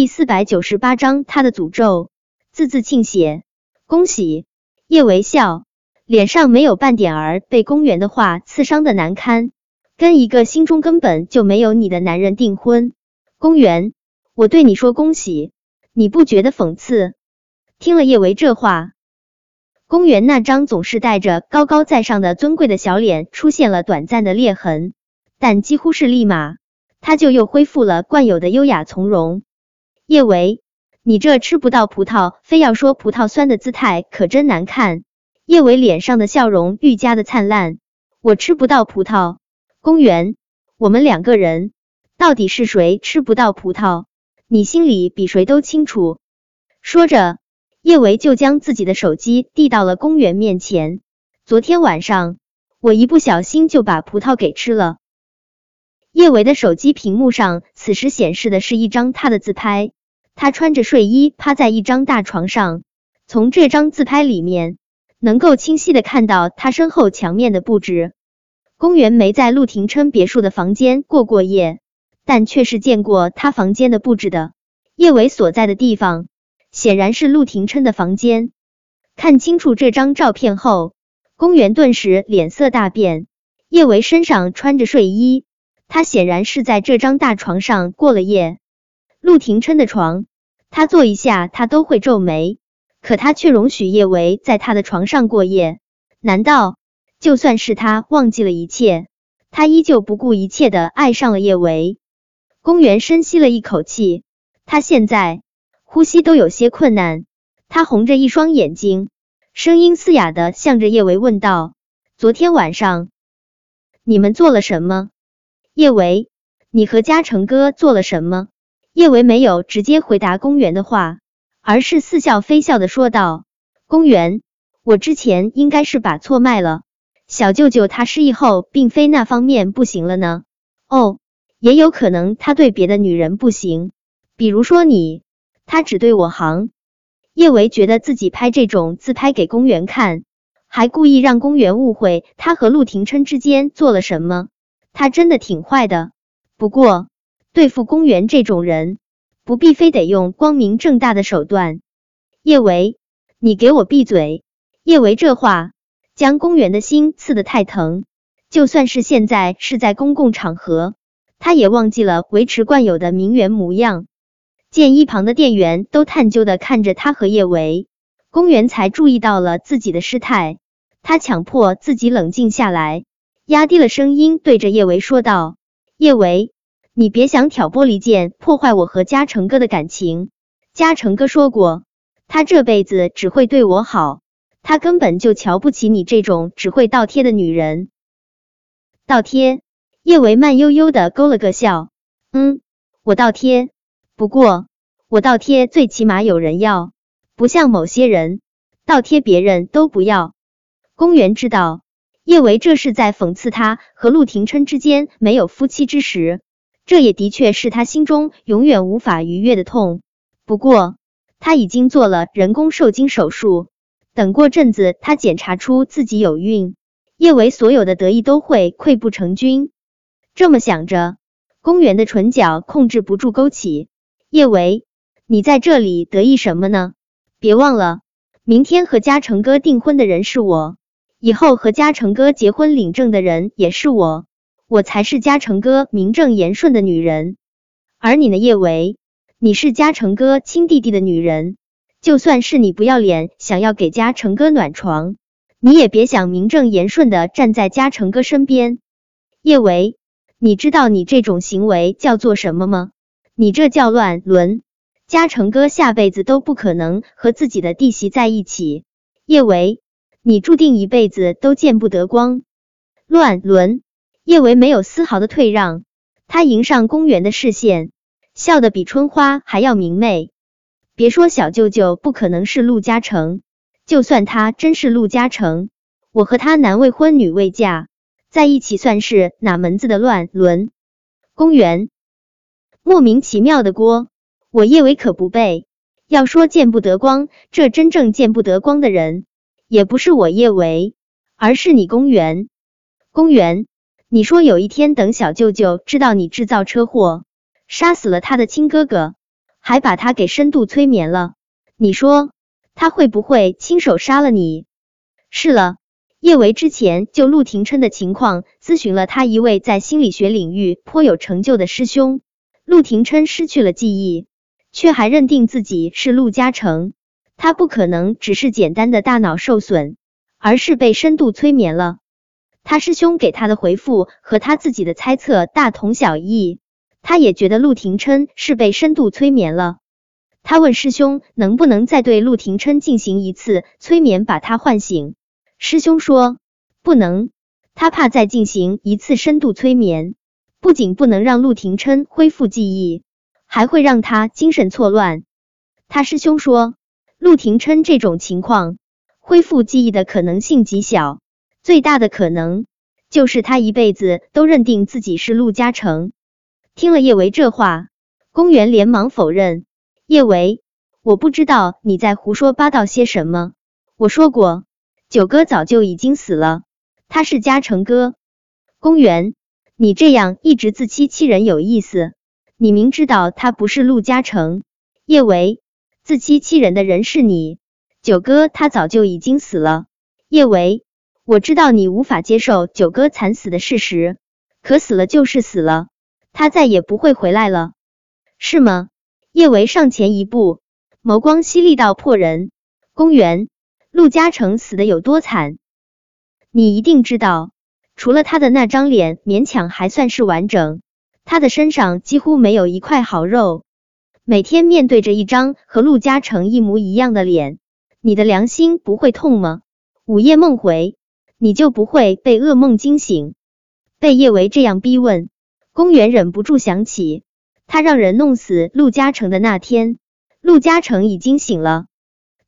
第四百九十八章他的诅咒，字字倾血。恭喜叶维笑，脸上没有半点儿被公园的话刺伤的难堪。跟一个心中根本就没有你的男人订婚，公园，我对你说恭喜，你不觉得讽刺？听了叶维这话，公园那张总是带着高高在上的尊贵的小脸出现了短暂的裂痕，但几乎是立马，他就又恢复了惯有的优雅从容。叶维，你这吃不到葡萄非要说葡萄酸的姿态可真难看。叶维脸上的笑容愈加的灿烂。我吃不到葡萄，公园，我们两个人到底是谁吃不到葡萄？你心里比谁都清楚。说着，叶维就将自己的手机递到了公园面前。昨天晚上，我一不小心就把葡萄给吃了。叶维的手机屏幕上此时显示的是一张他的自拍。他穿着睡衣趴在一张大床上，从这张自拍里面能够清晰的看到他身后墙面的布置。公园没在陆廷琛别墅的房间过过夜，但却是见过他房间的布置的。叶伟所在的地方显然是陆廷琛的房间。看清楚这张照片后，公园顿时脸色大变。叶维身上穿着睡衣，他显然是在这张大床上过了夜。陆廷琛的床。他坐一下，他都会皱眉，可他却容许叶维在他的床上过夜。难道就算是他忘记了一切，他依旧不顾一切的爱上了叶维？公园深吸了一口气，他现在呼吸都有些困难。他红着一双眼睛，声音嘶哑的向着叶维问道：“昨天晚上你们做了什么？叶维，你和嘉诚哥做了什么？”叶维没有直接回答公园的话，而是似笑非笑的说道：“公园，我之前应该是把错卖了。小舅舅他失忆后，并非那方面不行了呢。哦，也有可能他对别的女人不行，比如说你，他只对我好。”叶维觉得自己拍这种自拍给公园看，还故意让公园误会他和陆廷琛之间做了什么，他真的挺坏的。不过。对付公园这种人，不必非得用光明正大的手段。叶维，你给我闭嘴！叶维这话将公园的心刺得太疼，就算是现在是在公共场合，他也忘记了维持惯有的名媛模样。见一旁的店员都探究的看着他和叶维，公园才注意到了自己的失态。他强迫自己冷静下来，压低了声音对着叶维说道：“叶维。”你别想挑拨离间，破坏我和嘉诚哥的感情。嘉诚哥说过，他这辈子只会对我好，他根本就瞧不起你这种只会倒贴的女人。倒贴？叶维慢悠悠的勾了个笑，嗯，我倒贴，不过我倒贴最起码有人要，不像某些人倒贴别人都不要。公园知道叶维这是在讽刺他和陆廷琛之间没有夫妻之实。这也的确是他心中永远无法逾越的痛。不过他已经做了人工受精手术，等过阵子他检查出自己有孕，叶维所有的得意都会溃不成军。这么想着，公园的唇角控制不住勾起。叶维，你在这里得意什么呢？别忘了，明天和嘉诚哥订婚的人是我，以后和嘉诚哥结婚领证的人也是我。我才是嘉诚哥名正言顺的女人，而你呢，叶维，你是嘉诚哥亲弟弟的女人。就算是你不要脸，想要给嘉诚哥暖床，你也别想名正言顺的站在嘉诚哥身边。叶维，你知道你这种行为叫做什么吗？你这叫乱伦。嘉诚哥下辈子都不可能和自己的弟媳在一起。叶维，你注定一辈子都见不得光。乱伦。叶维没有丝毫的退让，他迎上公园的视线，笑得比春花还要明媚。别说小舅舅不可能是陆嘉诚，就算他真是陆嘉诚，我和他男未婚女未嫁，在一起算是哪门子的乱伦？公园莫名其妙的锅，我叶维可不背。要说见不得光，这真正见不得光的人，也不是我叶维，而是你公园。公园。你说有一天等小舅舅知道你制造车祸，杀死了他的亲哥哥，还把他给深度催眠了。你说他会不会亲手杀了你？是了，叶维之前就陆廷琛的情况咨询了他一位在心理学领域颇有成就的师兄。陆廷琛失去了记忆，却还认定自己是陆嘉诚。他不可能只是简单的大脑受损，而是被深度催眠了。他师兄给他的回复和他自己的猜测大同小异，他也觉得陆廷琛是被深度催眠了。他问师兄能不能再对陆廷琛进行一次催眠，把他唤醒。师兄说不能，他怕再进行一次深度催眠，不仅不能让陆廷琛恢复记忆，还会让他精神错乱。他师兄说。陆廷琛这种情况，恢复记忆的可能性极小，最大的可能就是他一辈子都认定自己是陆嘉诚。听了叶维这话，公园连忙否认：“叶维，我不知道你在胡说八道些什么。我说过，九哥早就已经死了，他是嘉诚哥。”公园，你这样一直自欺欺人有意思。你明知道他不是陆嘉诚，叶维。自欺欺人的人是你，九哥他早就已经死了。叶维，我知道你无法接受九哥惨死的事实，可死了就是死了，他再也不会回来了，是吗？叶维上前一步，眸光犀利到破人。公园，陆嘉诚死的有多惨？你一定知道，除了他的那张脸勉强还算是完整，他的身上几乎没有一块好肉。每天面对着一张和陆嘉诚一模一样的脸，你的良心不会痛吗？午夜梦回，你就不会被噩梦惊醒？被叶维这样逼问，公园忍不住想起他让人弄死陆嘉诚的那天，陆嘉诚已经醒了，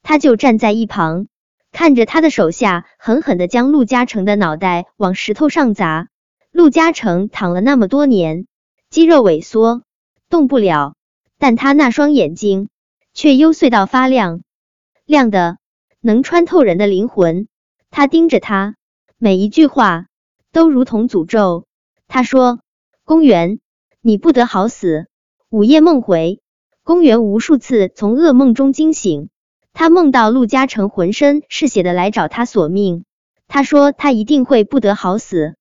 他就站在一旁，看着他的手下狠狠的将陆嘉诚的脑袋往石头上砸。陆嘉诚躺了那么多年，肌肉萎缩，动不了。但他那双眼睛却幽邃到发亮，亮的能穿透人的灵魂。他盯着他，每一句话都如同诅咒。他说：“公园，你不得好死。”午夜梦回，公园无数次从噩梦中惊醒，他梦到陆嘉诚浑身是血的来找他索命。他说他一定会不得好死，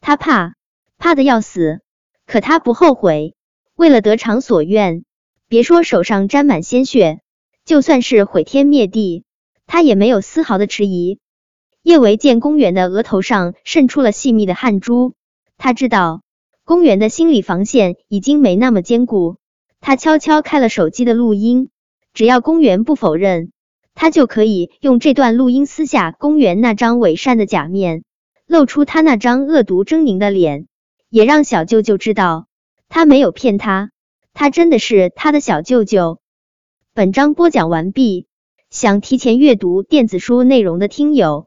他怕，怕的要死，可他不后悔，为了得偿所愿。别说手上沾满鲜血，就算是毁天灭地，他也没有丝毫的迟疑。叶维见公园的额头上渗出了细密的汗珠，他知道公园的心理防线已经没那么坚固。他悄悄开了手机的录音，只要公园不否认，他就可以用这段录音撕下公园那张伪善的假面，露出他那张恶毒狰狞的脸，也让小舅舅知道他没有骗他。他真的是他的小舅舅。本章播讲完毕，想提前阅读电子书内容的听友，